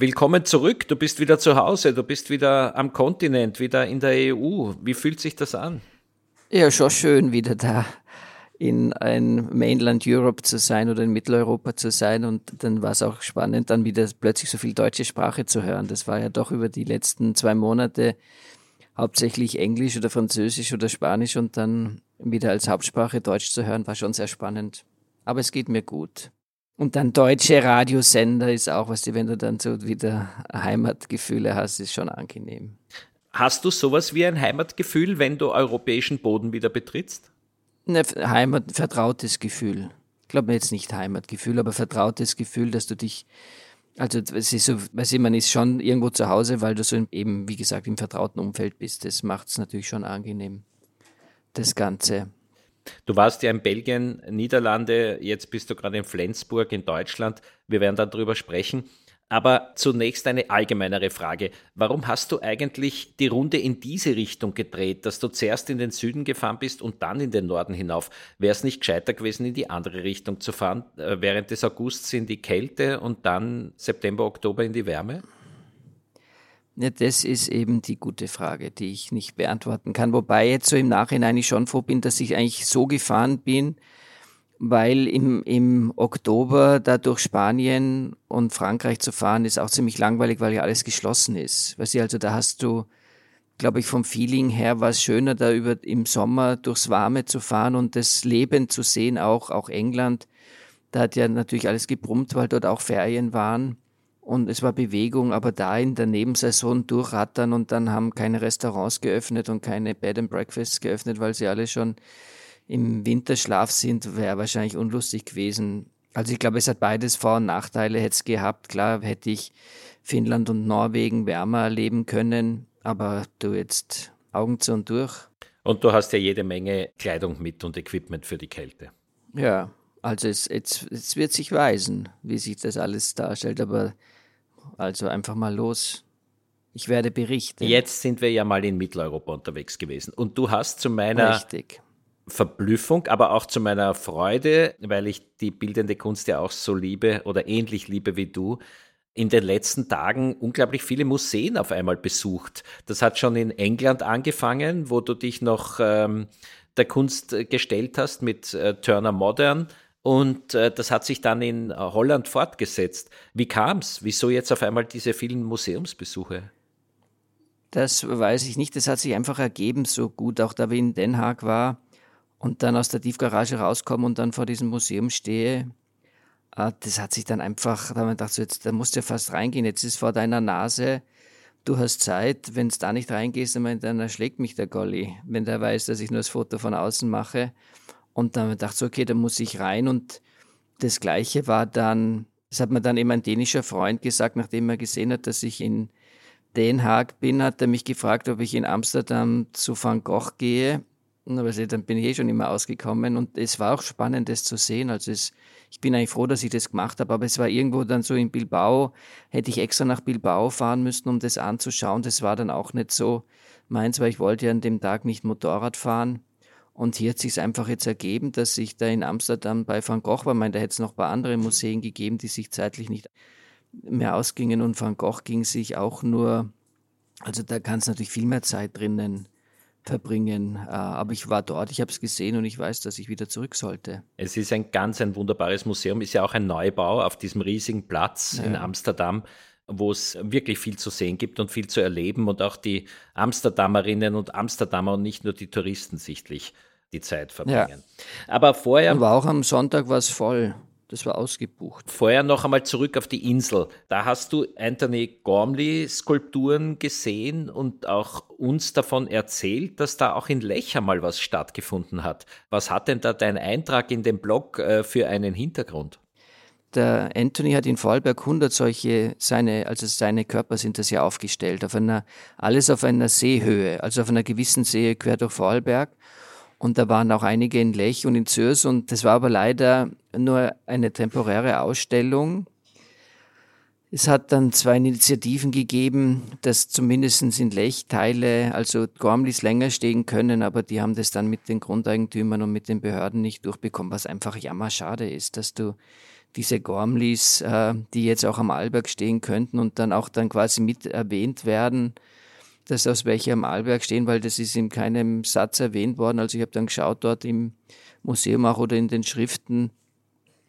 Willkommen zurück. Du bist wieder zu Hause, du bist wieder am Kontinent, wieder in der EU. Wie fühlt sich das an? Ja, schon schön, wieder da in ein Mainland Europe zu sein oder in Mitteleuropa zu sein. Und dann war es auch spannend, dann wieder plötzlich so viel deutsche Sprache zu hören. Das war ja doch über die letzten zwei Monate hauptsächlich Englisch oder Französisch oder Spanisch und dann wieder als Hauptsprache Deutsch zu hören, war schon sehr spannend. Aber es geht mir gut. Und dann deutsche Radiosender ist auch was, wenn du dann so wieder Heimatgefühle hast, ist schon angenehm. Hast du sowas wie ein Heimatgefühl, wenn du europäischen Boden wieder betrittst? Ne, Heimat, vertrautes Gefühl. Ich glaube jetzt nicht Heimatgefühl, aber vertrautes Gefühl, dass du dich, also es ist so, weiß ich, man ist schon irgendwo zu Hause, weil du so eben, wie gesagt, im vertrauten Umfeld bist. Das macht es natürlich schon angenehm, das Ganze. Du warst ja in Belgien, Niederlande, jetzt bist du gerade in Flensburg in Deutschland. Wir werden darüber sprechen. Aber zunächst eine allgemeinere Frage. Warum hast du eigentlich die Runde in diese Richtung gedreht, dass du zuerst in den Süden gefahren bist und dann in den Norden hinauf? Wäre es nicht gescheiter gewesen, in die andere Richtung zu fahren, äh, während des Augusts in die Kälte und dann September, Oktober in die Wärme? Ja, das ist eben die gute Frage, die ich nicht beantworten kann. Wobei jetzt so im Nachhinein ich schon froh bin, dass ich eigentlich so gefahren bin, weil im, im Oktober da durch Spanien und Frankreich zu fahren ist auch ziemlich langweilig, weil ja alles geschlossen ist. Weißt du, also da hast du, glaube ich, vom Feeling her war es schöner, da über im Sommer durchs Warme zu fahren und das Leben zu sehen, auch, auch England. Da hat ja natürlich alles gebrummt, weil dort auch Ferien waren und es war Bewegung, aber da in der Nebensaison durchrattern und dann haben keine Restaurants geöffnet und keine Bed and Breakfasts geöffnet, weil sie alle schon im Winterschlaf sind, wäre wahrscheinlich unlustig gewesen. Also ich glaube, es hat beides Vor- und Nachteile hätte es gehabt. Klar hätte ich Finnland und Norwegen wärmer erleben können, aber du jetzt Augen zu und durch. Und du hast ja jede Menge Kleidung mit und Equipment für die Kälte. Ja, also es, es, es wird sich weisen, wie sich das alles darstellt, aber also einfach mal los. Ich werde berichten. Jetzt sind wir ja mal in Mitteleuropa unterwegs gewesen. Und du hast zu meiner Richtig. Verblüffung, aber auch zu meiner Freude, weil ich die bildende Kunst ja auch so liebe oder ähnlich liebe wie du, in den letzten Tagen unglaublich viele Museen auf einmal besucht. Das hat schon in England angefangen, wo du dich noch ähm, der Kunst gestellt hast mit äh, Turner Modern und äh, das hat sich dann in äh, Holland fortgesetzt. Wie kam es? Wieso jetzt auf einmal diese vielen Museumsbesuche? Das weiß ich nicht. Das hat sich einfach ergeben, so gut, auch da wie in Den Haag war und dann aus der Tiefgarage rauskomme und dann vor diesem Museum stehe. Äh, das hat sich dann einfach, da wir gedacht, so jetzt, da musst du ja fast reingehen. Jetzt ist vor deiner Nase, du hast Zeit. Wenn es da nicht reingehst, dann erschlägt mich der Golli, wenn der weiß, dass ich nur das Foto von außen mache. Und dann dachte ich, okay, da muss ich rein. Und das Gleiche war dann, das hat mir dann eben ein dänischer Freund gesagt, nachdem er gesehen hat, dass ich in Den Haag bin, hat er mich gefragt, ob ich in Amsterdam zu Van Gogh gehe. Aber dann bin ich eh schon immer ausgekommen. Und es war auch spannend, das zu sehen. Also es, ich bin eigentlich froh, dass ich das gemacht habe. Aber es war irgendwo dann so in Bilbao, hätte ich extra nach Bilbao fahren müssen, um das anzuschauen. Das war dann auch nicht so meins, weil ich wollte ja an dem Tag nicht Motorrad fahren. Und hier hat sich einfach jetzt ergeben, dass ich da in Amsterdam bei Van Gogh war. Ich meine, da hätte es noch ein paar andere Museen gegeben, die sich zeitlich nicht mehr ausgingen. Und Van Gogh ging sich auch nur, also da kann es natürlich viel mehr Zeit drinnen verbringen. Äh, aber ich war dort, ich habe es gesehen und ich weiß, dass ich wieder zurück sollte. Es ist ein ganz ein wunderbares Museum, ist ja auch ein Neubau auf diesem riesigen Platz ja. in Amsterdam. wo es wirklich viel zu sehen gibt und viel zu erleben und auch die Amsterdamerinnen und Amsterdamer und nicht nur die Touristen sichtlich die Zeit verbringen. Ja. Aber vorher. Aber auch am Sonntag war es voll. Das war ausgebucht. Vorher noch einmal zurück auf die Insel. Da hast du Anthony Gormley-Skulpturen gesehen und auch uns davon erzählt, dass da auch in Lech mal was stattgefunden hat. Was hat denn da dein Eintrag in dem Blog äh, für einen Hintergrund? Der Anthony hat in Vorarlberg 100 solche, seine, also seine Körper sind das ja aufgestellt, auf einer, alles auf einer Seehöhe, also auf einer gewissen See quer durch Vorarlberg. Und da waren auch einige in Lech und in Zürs und das war aber leider nur eine temporäre Ausstellung. Es hat dann zwei Initiativen gegeben, dass zumindest in Lech Teile, also Gormlis länger stehen können, aber die haben das dann mit den Grundeigentümern und mit den Behörden nicht durchbekommen, was einfach jammerschade ist, dass du diese Gormlis, äh, die jetzt auch am Alberg stehen könnten und dann auch dann quasi mit erwähnt werden, dass aus welchem Arlberg stehen, weil das ist in keinem Satz erwähnt worden. Also ich habe dann geschaut dort im Museum auch oder in den Schriften,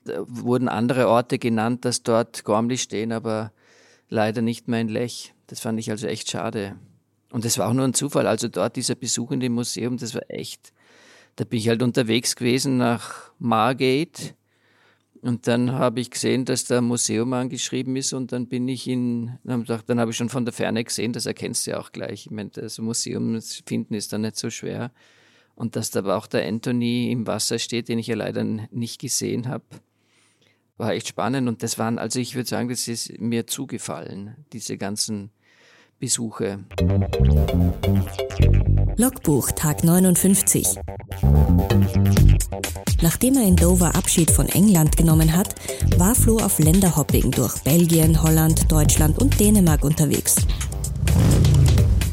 da wurden andere Orte genannt, dass dort Gormli stehen, aber leider nicht mehr in Lech. Das fand ich also echt schade. Und das war auch nur ein Zufall. Also dort dieser Besuch in dem Museum, das war echt, da bin ich halt unterwegs gewesen nach Margate und dann habe ich gesehen, dass da ein Museum angeschrieben ist und dann bin ich in, dann habe ich schon von der Ferne gesehen, das erkennst du ja auch gleich. Ich meine, das Museum finden ist da nicht so schwer. Und dass da aber auch der Anthony im Wasser steht, den ich ja leider nicht gesehen habe, war echt spannend. Und das waren, also ich würde sagen, das ist mir zugefallen, diese ganzen Besuche. Logbuch Tag 59. Nachdem er in Dover Abschied von England genommen hat, war Flo auf Länderhopping durch Belgien, Holland, Deutschland und Dänemark unterwegs.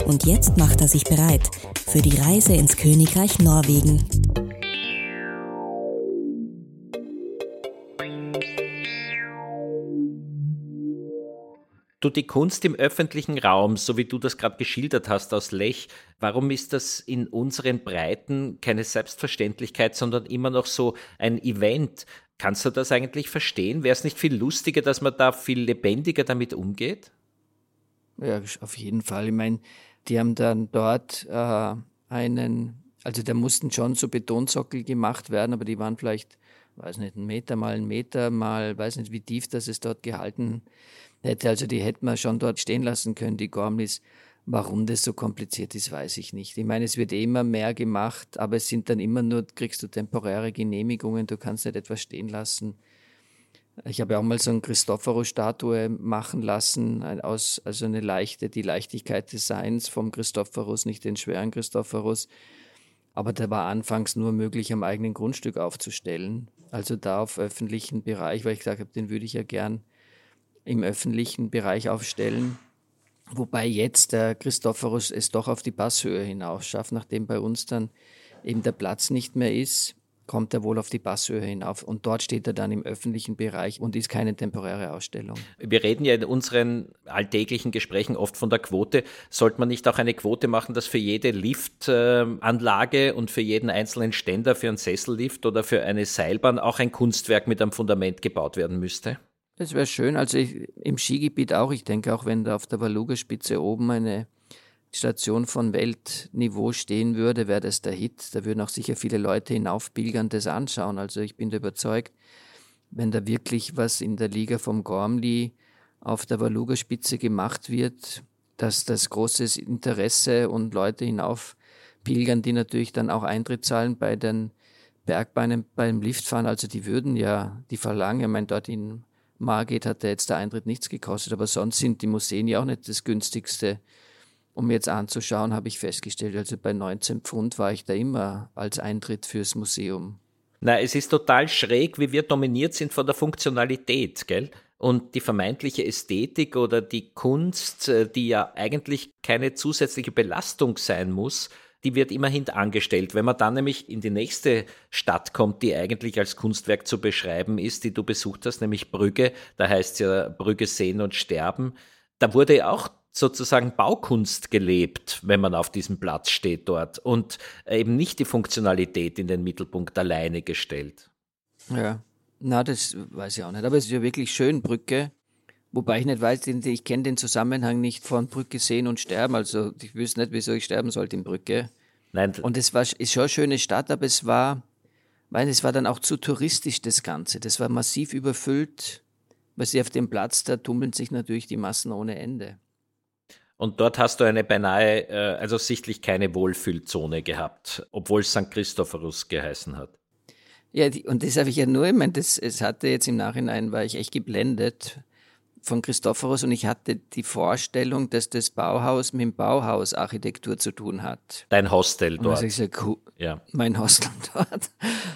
Und jetzt macht er sich bereit für die Reise ins Königreich Norwegen. Du, die Kunst im öffentlichen Raum, so wie du das gerade geschildert hast aus Lech, warum ist das in unseren Breiten keine Selbstverständlichkeit, sondern immer noch so ein Event? Kannst du das eigentlich verstehen? Wäre es nicht viel lustiger, dass man da viel lebendiger damit umgeht? Ja, auf jeden Fall. Ich meine, die haben dann dort äh, einen, also da mussten schon so Betonsockel gemacht werden, aber die waren vielleicht, weiß nicht, einen Meter mal einen Meter mal, weiß nicht, wie tief das es dort gehalten hätte. Also die hätten wir schon dort stehen lassen können, die Gormlis. Warum das so kompliziert ist, weiß ich nicht. Ich meine, es wird eh immer mehr gemacht, aber es sind dann immer nur, kriegst du temporäre Genehmigungen, du kannst nicht etwas stehen lassen. Ich habe auch mal so eine Christophorus-Statue machen lassen, aus, also eine leichte, die Leichtigkeit des Seins vom Christophorus, nicht den schweren Christophorus. Aber der war anfangs nur möglich, am eigenen Grundstück aufzustellen. Also da auf öffentlichen Bereich, weil ich gesagt habe, den würde ich ja gern im öffentlichen Bereich aufstellen. Wobei jetzt der Christophorus es doch auf die Passhöhe hinaus schafft, nachdem bei uns dann eben der Platz nicht mehr ist, kommt er wohl auf die Passhöhe hinauf und dort steht er dann im öffentlichen Bereich und ist keine temporäre Ausstellung. Wir reden ja in unseren alltäglichen Gesprächen oft von der Quote. Sollte man nicht auch eine Quote machen, dass für jede Liftanlage und für jeden einzelnen Ständer, für einen Sessellift oder für eine Seilbahn auch ein Kunstwerk mit einem Fundament gebaut werden müsste? Das wäre schön. Also ich, im Skigebiet auch. Ich denke auch, wenn da auf der Valuga-Spitze oben eine Station von Weltniveau stehen würde, wäre das der Hit. Da würden auch sicher viele Leute hinaufpilgern, das anschauen. Also ich bin überzeugt, wenn da wirklich was in der Liga vom Gormli auf der Valuga-Spitze gemacht wird, dass das großes Interesse und Leute hinaufpilgern, die natürlich dann auch Eintritt zahlen bei den Bergbeinen beim Liftfahren. Also die würden ja, die verlangen, ich meine, dort in Margit hat ja jetzt der Eintritt nichts gekostet, aber sonst sind die Museen ja auch nicht das günstigste. Um jetzt anzuschauen, habe ich festgestellt, also bei 19 Pfund war ich da immer als Eintritt fürs Museum. Na, es ist total schräg, wie wir dominiert sind von der Funktionalität, gell? Und die vermeintliche Ästhetik oder die Kunst, äh, die ja eigentlich keine zusätzliche Belastung sein muss, die wird immer hintangestellt. Wenn man dann nämlich in die nächste Stadt kommt, die eigentlich als Kunstwerk zu beschreiben ist, die du besucht hast, nämlich Brügge, da heißt es ja Brügge sehen und sterben, da wurde ja auch sozusagen Baukunst gelebt, wenn man auf diesem Platz steht dort und eben nicht die Funktionalität in den Mittelpunkt alleine gestellt. Ja, na, das weiß ich auch nicht, aber es ist ja wirklich schön, Brücke Wobei ich nicht weiß, ich kenne den Zusammenhang nicht von Brücke sehen und sterben. Also ich wüsste nicht, wieso ich sterben sollte in Brücke. Nein. Und es war ist schon eine schöne Stadt, aber es war, weil es war dann auch zu touristisch das Ganze. Das war massiv überfüllt, weil sie auf dem Platz, da tummeln sich natürlich die Massen ohne Ende. Und dort hast du eine beinahe, äh, also sichtlich keine Wohlfühlzone gehabt, obwohl es St. Christophorus geheißen hat. Ja, die, und das habe ich ja nur, ich meine, das, es hatte jetzt im Nachhinein, war ich echt geblendet von Christophorus und ich hatte die Vorstellung, dass das Bauhaus mit Bauhausarchitektur zu tun hat. Dein Hostel dort. Also ich sag, ja. Mein Hostel dort.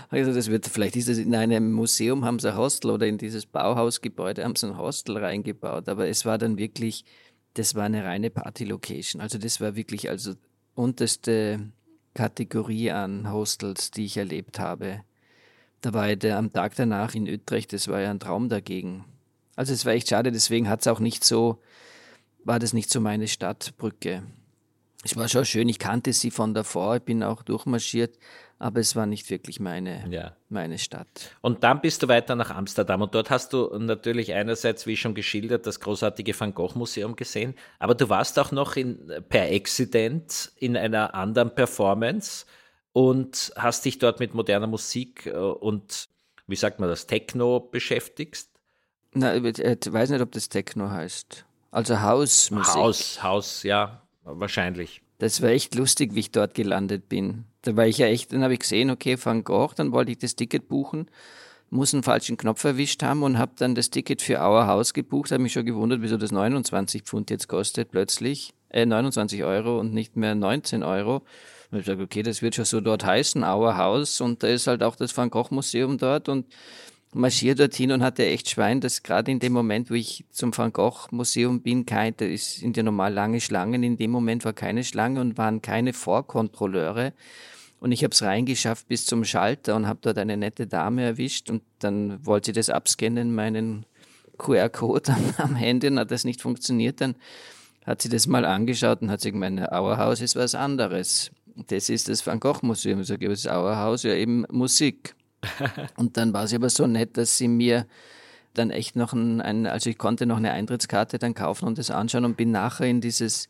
Also das wird, vielleicht ist das in einem Museum haben sie ein Hostel oder in dieses Bauhausgebäude haben sie ein Hostel reingebaut, aber es war dann wirklich, das war eine reine Party-Location. Also das war wirklich also unterste Kategorie an Hostels, die ich erlebt habe. Da war ich am Tag danach in Utrecht, das war ja ein Traum dagegen. Also es war echt schade, deswegen hat es auch nicht so, war das nicht so meine Stadtbrücke. Es war schon schön, ich kannte sie von davor, ich bin auch durchmarschiert, aber es war nicht wirklich meine, ja. meine Stadt. Und dann bist du weiter nach Amsterdam und dort hast du natürlich einerseits, wie schon geschildert, das großartige Van Gogh Museum gesehen, aber du warst auch noch in, per Accident in einer anderen Performance und hast dich dort mit moderner Musik äh, und, wie sagt man das, Techno beschäftigst? Na, ich weiß nicht, ob das Techno heißt. Also Hausmusik. Haus, Haus, ja, wahrscheinlich. Das war echt lustig, wie ich dort gelandet bin. Da war ich ja echt, dann habe ich gesehen, okay, Van Gogh, dann wollte ich das Ticket buchen, muss einen falschen Knopf erwischt haben und habe dann das Ticket für Our House gebucht, habe mich schon gewundert, wieso das 29 Pfund jetzt kostet plötzlich, äh, 29 Euro und nicht mehr 19 Euro. Und ich sage, okay, das wird schon so dort heißen, Our House. Und da ist halt auch das Van Gogh Museum dort und marschiere dorthin und hatte echt Schwein, dass gerade in dem Moment, wo ich zum Van Gogh Museum bin, kein, da sind ja normal lange Schlangen, in dem Moment war keine Schlange und waren keine Vorkontrolleure. Und ich habe es reingeschafft bis zum Schalter und habe dort eine nette Dame erwischt und dann wollte sie das abscannen, meinen QR-Code am, Handy und hat das nicht funktioniert. Dann hat sie das mal angeschaut und hat sich gemeint, Auerhaus ist was anderes das ist das Van Gogh Museum. Ich sage, das Auerhaus, ja eben Musik. und dann war sie aber so nett, dass sie mir dann echt noch ein, ein, also ich konnte noch eine Eintrittskarte dann kaufen und das anschauen und bin nachher in dieses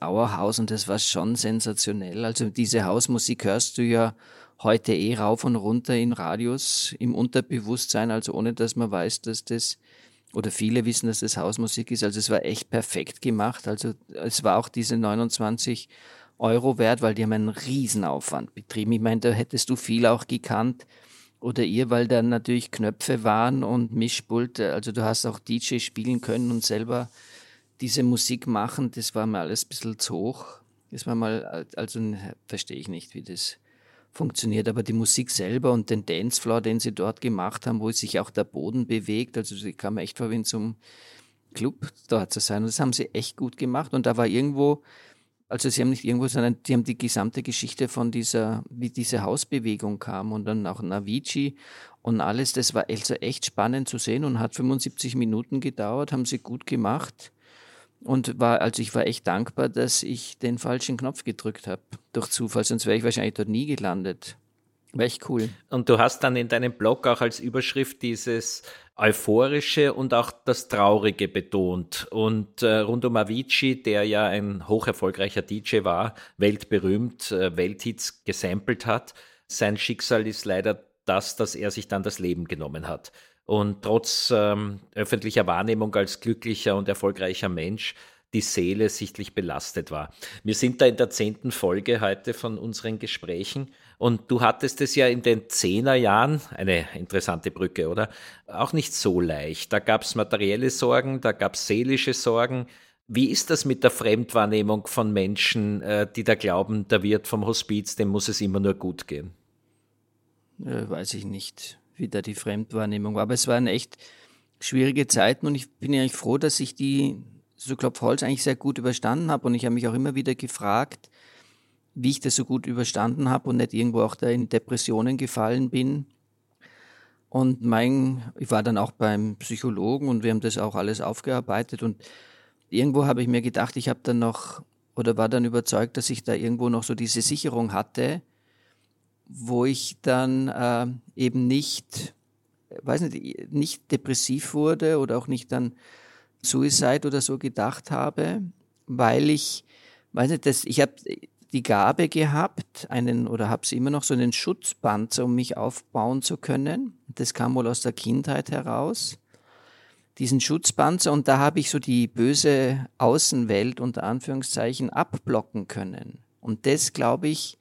Auerhaus und das war schon sensationell. Also diese Hausmusik hörst du ja heute eh rauf und runter in Radios im Unterbewusstsein, also ohne dass man weiß, dass das oder viele wissen, dass das Hausmusik ist. Also es war echt perfekt gemacht. Also es war auch diese 29 Euro wert, weil die haben einen Riesenaufwand betrieben. Ich meine, da hättest du viel auch gekannt oder ihr, weil da natürlich Knöpfe waren und Mischpulte. Also du hast auch DJ spielen können und selber diese Musik machen. Das war mir alles ein bisschen zu hoch. Das war mal, also verstehe ich nicht, wie das funktioniert. Aber die Musik selber und den Dancefloor, den sie dort gemacht haben, wo sich auch der Boden bewegt, also sie kam echt vor wie in Club dort zu sein. Und das haben sie echt gut gemacht. Und da war irgendwo also sie haben nicht irgendwo, sondern die haben die gesamte Geschichte von dieser, wie diese Hausbewegung kam und dann auch Navici und alles. Das war also echt spannend zu sehen und hat 75 Minuten gedauert, haben sie gut gemacht. Und war, also ich war echt dankbar, dass ich den falschen Knopf gedrückt habe. Durch Zufall, sonst wäre ich wahrscheinlich dort nie gelandet. War echt cool. Und du hast dann in deinem Blog auch als Überschrift dieses Euphorische und auch das Traurige betont. Und äh, rund um Avicii, der ja ein hoch erfolgreicher DJ war, weltberühmt, äh, Welthits gesampelt hat, sein Schicksal ist leider das, dass er sich dann das Leben genommen hat. Und trotz ähm, öffentlicher Wahrnehmung als glücklicher und erfolgreicher Mensch die Seele sichtlich belastet war. Wir sind da in der zehnten Folge heute von unseren Gesprächen und du hattest es ja in den Zehnerjahren, eine interessante Brücke, oder? Auch nicht so leicht. Da gab es materielle Sorgen, da gab es seelische Sorgen. Wie ist das mit der Fremdwahrnehmung von Menschen, äh, die da glauben, der Wirt vom Hospiz, dem muss es immer nur gut gehen? Äh, weiß ich nicht, wie da die Fremdwahrnehmung war. Aber es waren echt schwierige Zeiten und ich bin ja froh, dass ich die so Klopfholz eigentlich sehr gut überstanden habe. Und ich habe mich auch immer wieder gefragt, wie ich das so gut überstanden habe und nicht irgendwo auch da in Depressionen gefallen bin. Und mein, ich war dann auch beim Psychologen und wir haben das auch alles aufgearbeitet und irgendwo habe ich mir gedacht, ich habe dann noch oder war dann überzeugt, dass ich da irgendwo noch so diese Sicherung hatte, wo ich dann äh, eben nicht, weiß nicht, nicht depressiv wurde oder auch nicht dann Suicide oder so gedacht habe, weil ich, weiß nicht, das, ich habe die Gabe gehabt, einen oder habe sie immer noch so einen Schutzpanzer, um mich aufbauen zu können. Das kam wohl aus der Kindheit heraus. Diesen Schutzpanzer und da habe ich so die böse Außenwelt unter Anführungszeichen abblocken können. Und das glaube ich,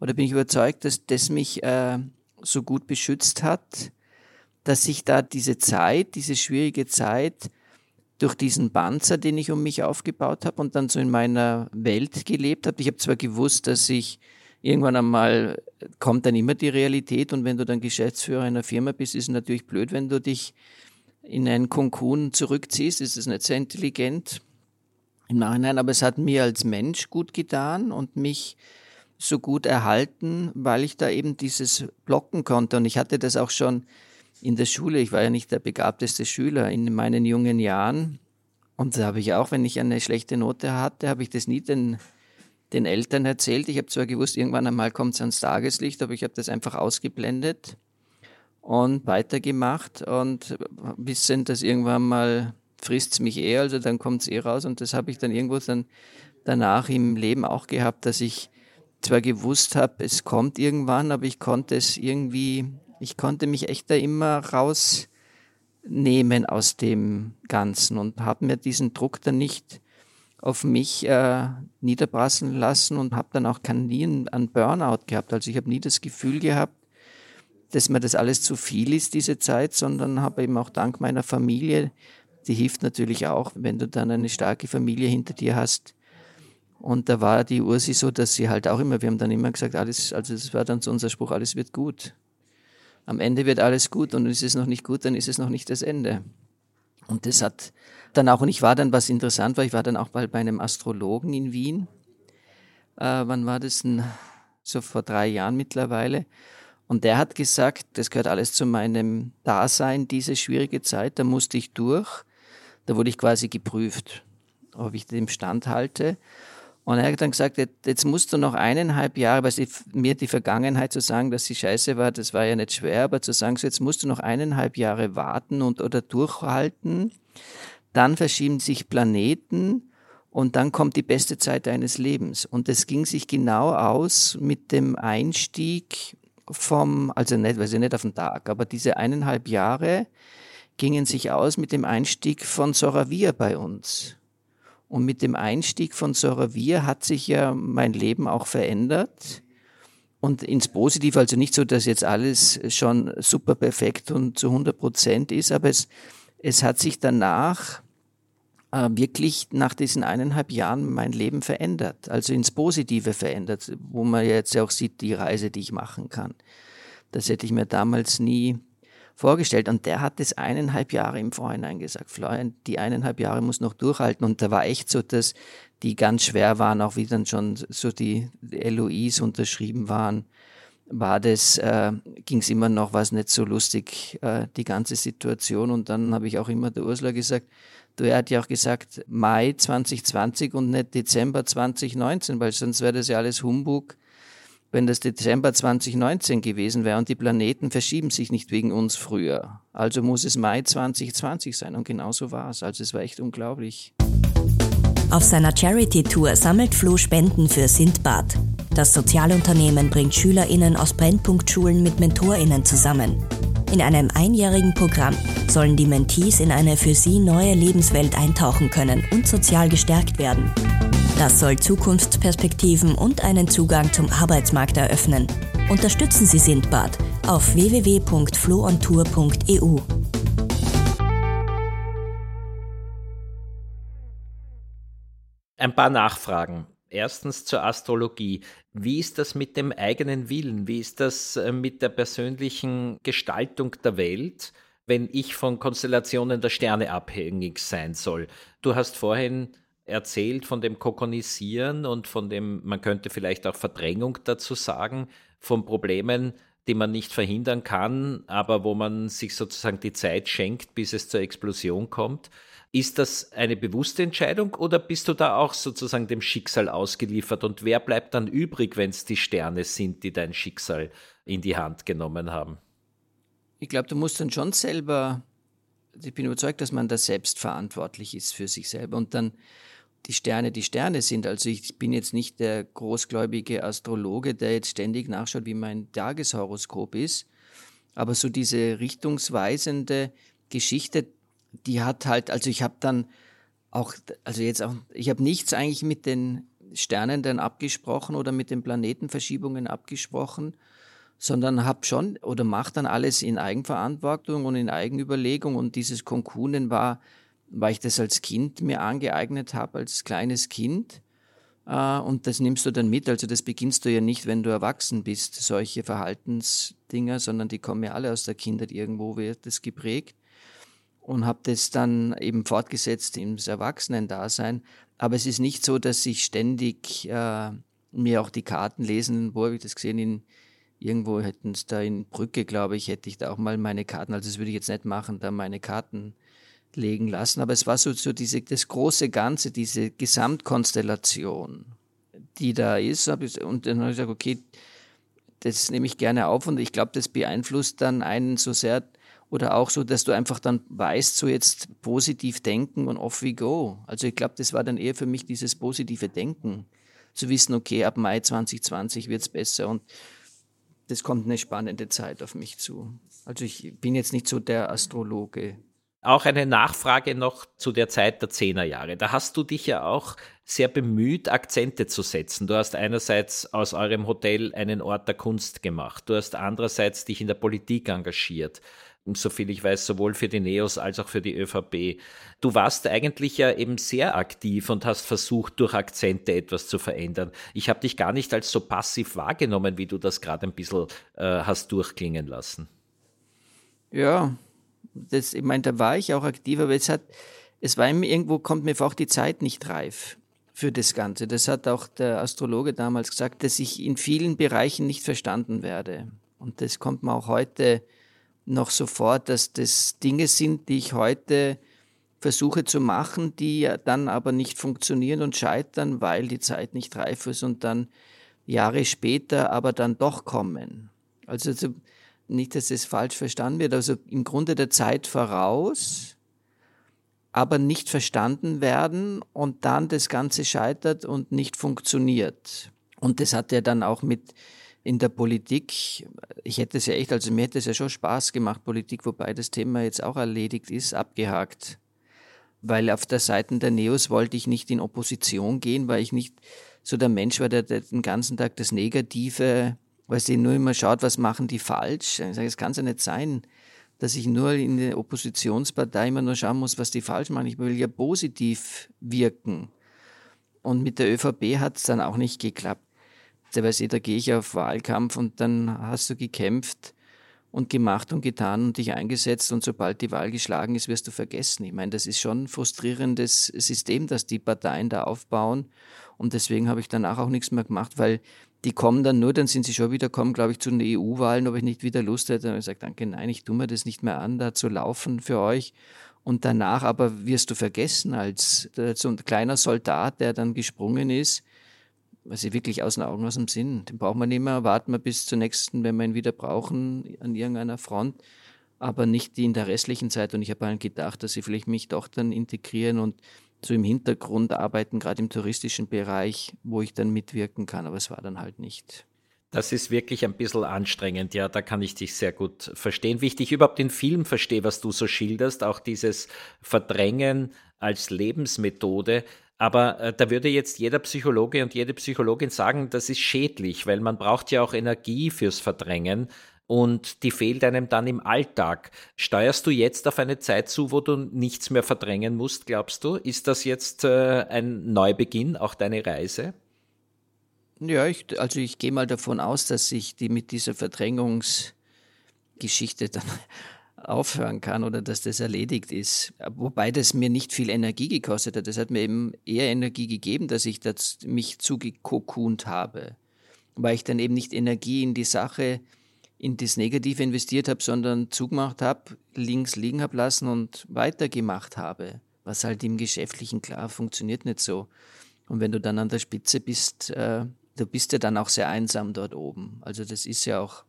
oder bin ich überzeugt, dass das mich äh, so gut beschützt hat, dass ich da diese Zeit, diese schwierige Zeit durch diesen Panzer, den ich um mich aufgebaut habe und dann so in meiner Welt gelebt habe. Ich habe zwar gewusst, dass ich irgendwann einmal kommt dann immer die Realität und wenn du dann Geschäftsführer einer Firma bist, ist es natürlich blöd, wenn du dich in einen Konkun zurückziehst. Ist nicht sehr intelligent im Nachhinein, aber es hat mir als Mensch gut getan und mich so gut erhalten, weil ich da eben dieses blocken konnte. Und ich hatte das auch schon in der Schule. Ich war ja nicht der begabteste Schüler in meinen jungen Jahren. Und da habe ich auch, wenn ich eine schlechte Note hatte, habe ich das nie den, den Eltern erzählt. Ich habe zwar gewusst, irgendwann einmal kommt es ans Tageslicht, aber ich habe das einfach ausgeblendet und weitergemacht und wissen, dass irgendwann mal frisst es mich eh, also dann kommt es eh raus. Und das habe ich dann irgendwo dann danach im Leben auch gehabt, dass ich zwar gewusst habe, es kommt irgendwann, aber ich konnte es irgendwie, ich konnte mich echt da immer rausnehmen aus dem Ganzen und habe mir diesen Druck dann nicht auf mich äh, niederprassen lassen und habe dann auch nie an Burnout gehabt. Also ich habe nie das Gefühl gehabt, dass mir das alles zu viel ist, diese Zeit, sondern habe eben auch dank meiner Familie, die hilft natürlich auch, wenn du dann eine starke Familie hinter dir hast, und da war die Ursi so, dass sie halt auch immer, wir haben dann immer gesagt, alles, also das war dann so unser Spruch, alles wird gut. Am Ende wird alles gut und ist es noch nicht gut, dann ist es noch nicht das Ende. Und das hat dann auch, und ich war dann, was interessant war, ich war dann auch mal bei einem Astrologen in Wien. Äh, wann war das denn? So vor drei Jahren mittlerweile. Und der hat gesagt, das gehört alles zu meinem Dasein, diese schwierige Zeit, da musste ich durch. Da wurde ich quasi geprüft, ob ich dem standhalte. Und er hat dann gesagt, jetzt musst du noch eineinhalb Jahre, weil mir die Vergangenheit zu sagen, dass sie scheiße war, das war ja nicht schwer, aber zu sagen, so jetzt musst du noch eineinhalb Jahre warten und oder durchhalten, dann verschieben sich Planeten und dann kommt die beste Zeit deines Lebens. Und es ging sich genau aus mit dem Einstieg vom, also nicht, weiß ich nicht auf den Tag, aber diese eineinhalb Jahre gingen sich aus mit dem Einstieg von Soravia bei uns. Und mit dem Einstieg von Soravir hat sich ja mein Leben auch verändert. Und ins Positive, also nicht so, dass jetzt alles schon super perfekt und zu 100 Prozent ist, aber es, es hat sich danach äh, wirklich nach diesen eineinhalb Jahren mein Leben verändert, also ins Positive verändert, wo man jetzt auch sieht, die Reise, die ich machen kann. Das hätte ich mir damals nie vorgestellt. Und der hat das eineinhalb Jahre im Vorhinein gesagt. Florian, die eineinhalb Jahre muss noch durchhalten. Und da war echt so, dass die ganz schwer waren, auch wie dann schon so die LOIs unterschrieben waren, war das, äh, ging es immer noch, war es nicht so lustig, äh, die ganze Situation. Und dann habe ich auch immer der Ursula gesagt, du, er hat ja auch gesagt, Mai 2020 und nicht Dezember 2019, weil sonst wäre das ja alles Humbug wenn das Dezember 2019 gewesen wäre und die Planeten verschieben sich nicht wegen uns früher. Also muss es Mai 2020 sein und genau so war es. Also es war echt unglaublich. Auf seiner Charity-Tour sammelt Flo Spenden für Sindbad. Das Sozialunternehmen bringt SchülerInnen aus Brennpunktschulen mit MentorInnen zusammen. In einem einjährigen Programm sollen die Mentees in eine für sie neue Lebenswelt eintauchen können und sozial gestärkt werden. Das soll Zukunftsperspektiven und einen Zugang zum Arbeitsmarkt eröffnen. Unterstützen Sie Sindbad auf www.floontour.eu. Ein paar Nachfragen. Erstens zur Astrologie. Wie ist das mit dem eigenen Willen? Wie ist das äh, mit der persönlichen Gestaltung der Welt, wenn ich von Konstellationen der Sterne abhängig sein soll? Du hast vorhin erzählt von dem Kokonisieren und von dem, man könnte vielleicht auch Verdrängung dazu sagen, von Problemen, die man nicht verhindern kann, aber wo man sich sozusagen die Zeit schenkt, bis es zur Explosion kommt. Ist das eine bewusste Entscheidung oder bist du da auch sozusagen dem Schicksal ausgeliefert? Und wer bleibt dann übrig, wenn es die Sterne sind, die dein Schicksal in die Hand genommen haben? Ich glaube, du musst dann schon selber ich bin überzeugt, dass man da selbst verantwortlich ist für sich selber und dann die Sterne die Sterne sind. Also ich bin jetzt nicht der großgläubige Astrologe, der jetzt ständig nachschaut, wie mein Tageshoroskop ist, aber so diese richtungsweisende Geschichte, die hat halt, also ich habe dann auch, also jetzt auch, ich habe nichts eigentlich mit den Sternen dann abgesprochen oder mit den Planetenverschiebungen abgesprochen, sondern habe schon oder mache dann alles in Eigenverantwortung und in Eigenüberlegung und dieses Konkunen war, weil ich das als Kind mir angeeignet habe, als kleines Kind. Äh, und das nimmst du dann mit. Also das beginnst du ja nicht, wenn du erwachsen bist, solche Verhaltensdinger, sondern die kommen ja alle aus der Kindheit. Irgendwo wird das geprägt. Und habe das dann eben fortgesetzt im Erwachsenen-Dasein. Aber es ist nicht so, dass ich ständig äh, mir auch die Karten lesen, wo habe ich das gesehen, in irgendwo hätten es da in Brücke, glaube ich, hätte ich da auch mal meine Karten, also das würde ich jetzt nicht machen, da meine Karten legen lassen, aber es war so, so diese, das große Ganze, diese Gesamtkonstellation, die da ist. Und dann habe ich gesagt, okay, das nehme ich gerne auf und ich glaube, das beeinflusst dann einen so sehr oder auch so, dass du einfach dann weißt, so jetzt positiv denken und off we go. Also ich glaube, das war dann eher für mich dieses positive Denken, zu wissen, okay, ab Mai 2020 wird es besser und das kommt eine spannende Zeit auf mich zu. Also ich bin jetzt nicht so der Astrologe. Auch eine Nachfrage noch zu der Zeit der Zehnerjahre. Da hast du dich ja auch sehr bemüht, Akzente zu setzen. Du hast einerseits aus eurem Hotel einen Ort der Kunst gemacht. Du hast andererseits dich in der Politik engagiert soviel ich weiß, sowohl für die Neos als auch für die ÖVP. Du warst eigentlich ja eben sehr aktiv und hast versucht, durch Akzente etwas zu verändern. Ich habe dich gar nicht als so passiv wahrgenommen, wie du das gerade ein bisschen äh, hast durchklingen lassen. Ja, das, ich meine, da war ich auch aktiv, aber es hat, es war mir irgendwo, kommt mir auch die Zeit nicht reif für das Ganze. Das hat auch der Astrologe damals gesagt, dass ich in vielen Bereichen nicht verstanden werde. Und das kommt mir auch heute noch sofort, dass das Dinge sind, die ich heute versuche zu machen, die dann aber nicht funktionieren und scheitern, weil die Zeit nicht reif ist und dann Jahre später aber dann doch kommen. Also nicht, dass es falsch verstanden wird, also im Grunde der Zeit voraus, aber nicht verstanden werden und dann das Ganze scheitert und nicht funktioniert. Und das hat ja dann auch mit in der Politik, ich hätte es ja echt, also mir hätte es ja schon Spaß gemacht, Politik, wobei das Thema jetzt auch erledigt ist, abgehakt. Weil auf der Seite der Neos wollte ich nicht in Opposition gehen, weil ich nicht so der Mensch war, der, den ganzen Tag das Negative, weil sie nur immer schaut, was machen die falsch. Ich sage, es kann ja nicht sein, dass ich nur in der Oppositionspartei immer nur schauen muss, was die falsch machen. Ich will ja positiv wirken. Und mit der ÖVP hat es dann auch nicht geklappt teilweise, da gehe ich auf Wahlkampf und dann hast du gekämpft und gemacht und getan und dich eingesetzt und sobald die Wahl geschlagen ist, wirst du vergessen. Ich meine, das ist schon ein frustrierendes System, das die Parteien da aufbauen und deswegen habe ich danach auch nichts mehr gemacht, weil die kommen dann nur, dann sind sie schon wieder kommen, glaube ich, zu den EU-Wahlen, ob ich nicht wieder Lust hätte. Dann habe ich gesagt, danke, nein, ich tue mir das nicht mehr an, da zu laufen für euch. Und danach aber wirst du vergessen als so ein kleiner Soldat, der dann gesprungen ist ich wirklich aus den Augen, aus dem Sinn. Den braucht man nicht mehr, warten wir bis zur nächsten, wenn wir ihn wieder brauchen, an irgendeiner Front, aber nicht die in der restlichen Zeit. Und ich habe halt gedacht, dass sie vielleicht mich doch dann integrieren und so im Hintergrund arbeiten, gerade im touristischen Bereich, wo ich dann mitwirken kann, aber es war dann halt nicht. Das ist wirklich ein bisschen anstrengend, ja, da kann ich dich sehr gut verstehen. Wie ich dich überhaupt den Film verstehe, was du so schilderst, auch dieses Verdrängen als Lebensmethode, aber äh, da würde jetzt jeder Psychologe und jede Psychologin sagen, das ist schädlich, weil man braucht ja auch Energie fürs Verdrängen und die fehlt einem dann im Alltag. Steuerst du jetzt auf eine Zeit zu, wo du nichts mehr verdrängen musst, glaubst du? Ist das jetzt äh, ein Neubeginn, auch deine Reise? Ja, ich, also ich gehe mal davon aus, dass ich die mit dieser Verdrängungsgeschichte dann aufhören kann oder dass das erledigt ist. Wobei das mir nicht viel Energie gekostet hat. Das hat mir eben eher Energie gegeben, dass ich das, mich zugekokunt habe. Weil ich dann eben nicht Energie in die Sache, in das Negative investiert habe, sondern zugemacht habe, links liegen habe lassen und weitergemacht habe. Was halt im Geschäftlichen klar funktioniert nicht so. Und wenn du dann an der Spitze bist, äh, du bist ja dann auch sehr einsam dort oben. Also das ist ja auch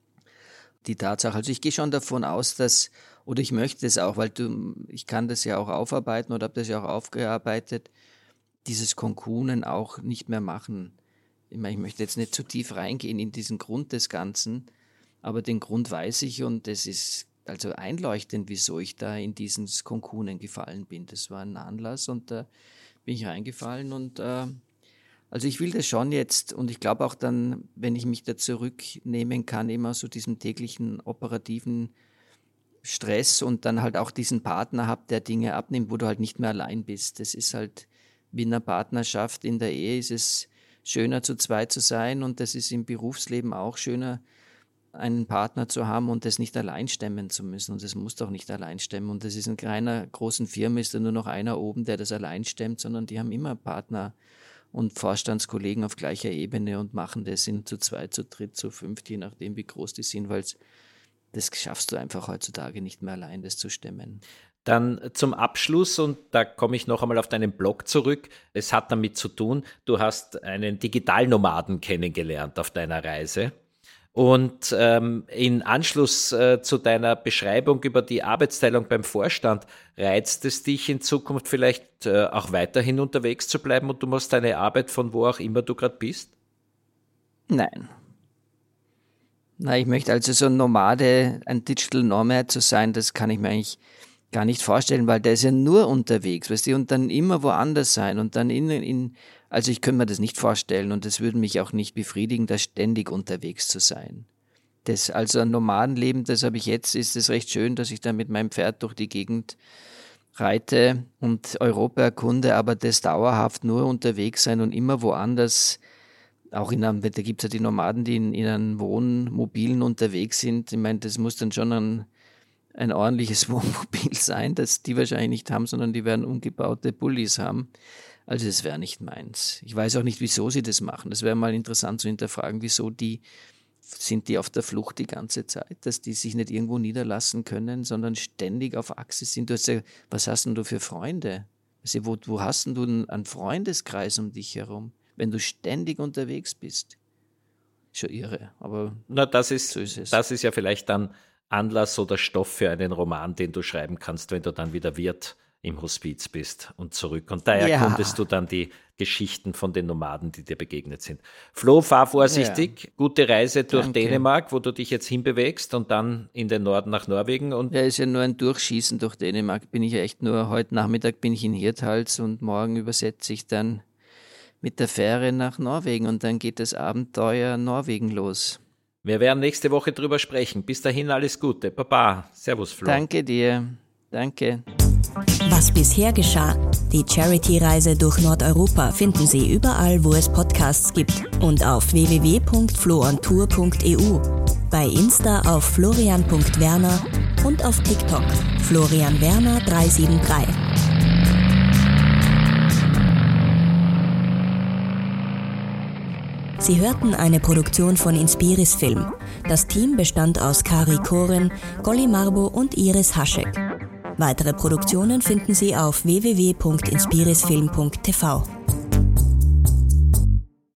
die Tatsache. Also ich gehe schon davon aus, dass, oder ich möchte es auch, weil du, ich kann das ja auch aufarbeiten oder habe das ja auch aufgearbeitet, dieses Konkunen auch nicht mehr machen. Ich meine, ich möchte jetzt nicht zu tief reingehen in diesen Grund des Ganzen, aber den Grund weiß ich und es ist also einleuchtend, wieso ich da in diesen Konkunen gefallen bin. Das war ein Anlass und da bin ich reingefallen und äh, also ich will das schon jetzt und ich glaube auch dann, wenn ich mich da zurücknehmen kann, immer so diesem täglichen operativen Stress und dann halt auch diesen Partner habe, der Dinge abnimmt, wo du halt nicht mehr allein bist. Das ist halt wie in einer Partnerschaft. In der Ehe ist es schöner zu zweit zu sein und das ist im Berufsleben auch schöner, einen Partner zu haben und das nicht allein stemmen zu müssen. Und das muss doch nicht allein stemmen. Und das ist in keiner großen Firma, ist da nur noch einer oben, der das allein stemmt, sondern die haben immer Partner und Vorstandskollegen auf gleicher Ebene und machen das in zu zweit, zu dritt, zu fünft, je nachdem, wie groß die sind, weil das schaffst du einfach heutzutage nicht mehr allein, das zu stemmen. Dann zum Abschluss, und da komme ich noch einmal auf deinen Blog zurück. Es hat damit zu tun, du hast einen Digitalnomaden kennengelernt auf deiner Reise. Und ähm, in Anschluss äh, zu deiner Beschreibung über die Arbeitsteilung beim Vorstand, reizt es dich in Zukunft vielleicht äh, auch weiterhin unterwegs zu bleiben und du machst deine Arbeit von wo auch immer du gerade bist? Nein. Nein, ich möchte also so ein Nomade, ein Digital Nomad zu sein, das kann ich mir eigentlich gar nicht vorstellen, weil der ist ja nur unterwegs, weißt du, und dann immer woanders sein und dann in, in also ich könnte mir das nicht vorstellen und es würde mich auch nicht befriedigen, da ständig unterwegs zu sein. Das, also ein Nomadenleben, das habe ich jetzt, ist es recht schön, dass ich da mit meinem Pferd durch die Gegend reite und Europa erkunde, aber das dauerhaft nur unterwegs sein und immer woanders, auch in einem, da gibt es ja die Nomaden, die in, in einem Wohnmobilen unterwegs sind. Ich meine, das muss dann schon ein, ein ordentliches Wohnmobil sein, das die wahrscheinlich nicht haben, sondern die werden umgebaute Bullis haben. Also das wäre nicht meins. Ich weiß auch nicht, wieso sie das machen. Das wäre mal interessant zu hinterfragen, wieso die sind die auf der Flucht die ganze Zeit, dass die sich nicht irgendwo niederlassen können, sondern ständig auf Achse sind. Du hast ja, was hast denn du für Freunde? Also wo, wo hast denn du einen Freundeskreis um dich herum, wenn du ständig unterwegs bist? Schon irre, aber Na, das ist, so ist es. Das ist ja vielleicht dann Anlass oder Stoff für einen Roman, den du schreiben kannst, wenn du dann wieder Wirt im Hospiz bist und zurück. Und da erkundest ja. du dann die Geschichten von den Nomaden, die dir begegnet sind. Flo, fahr vorsichtig. Ja. Gute Reise durch Danke. Dänemark, wo du dich jetzt hinbewegst und dann in den Norden nach Norwegen. Und ja, ist ja nur ein Durchschießen durch Dänemark. Bin ich ja echt nur, heute Nachmittag bin ich in Hirthals und morgen übersetze ich dann mit der Fähre nach Norwegen und dann geht das Abenteuer Norwegen los. Wir werden nächste Woche drüber sprechen. Bis dahin alles Gute. Baba. Servus, Flo. Danke dir. Danke. Was bisher geschah. Die Charity-Reise durch Nordeuropa finden Sie überall, wo es Podcasts gibt und auf www.floontour.eu, bei Insta auf florian.werner und auf TikTok Florian Werner 373. Sie hörten eine Produktion von Inspiris Film. Das Team bestand aus Kari Koren, Golly Marbo und Iris Haschek. Weitere Produktionen finden Sie auf www.inspirisfilm.tv.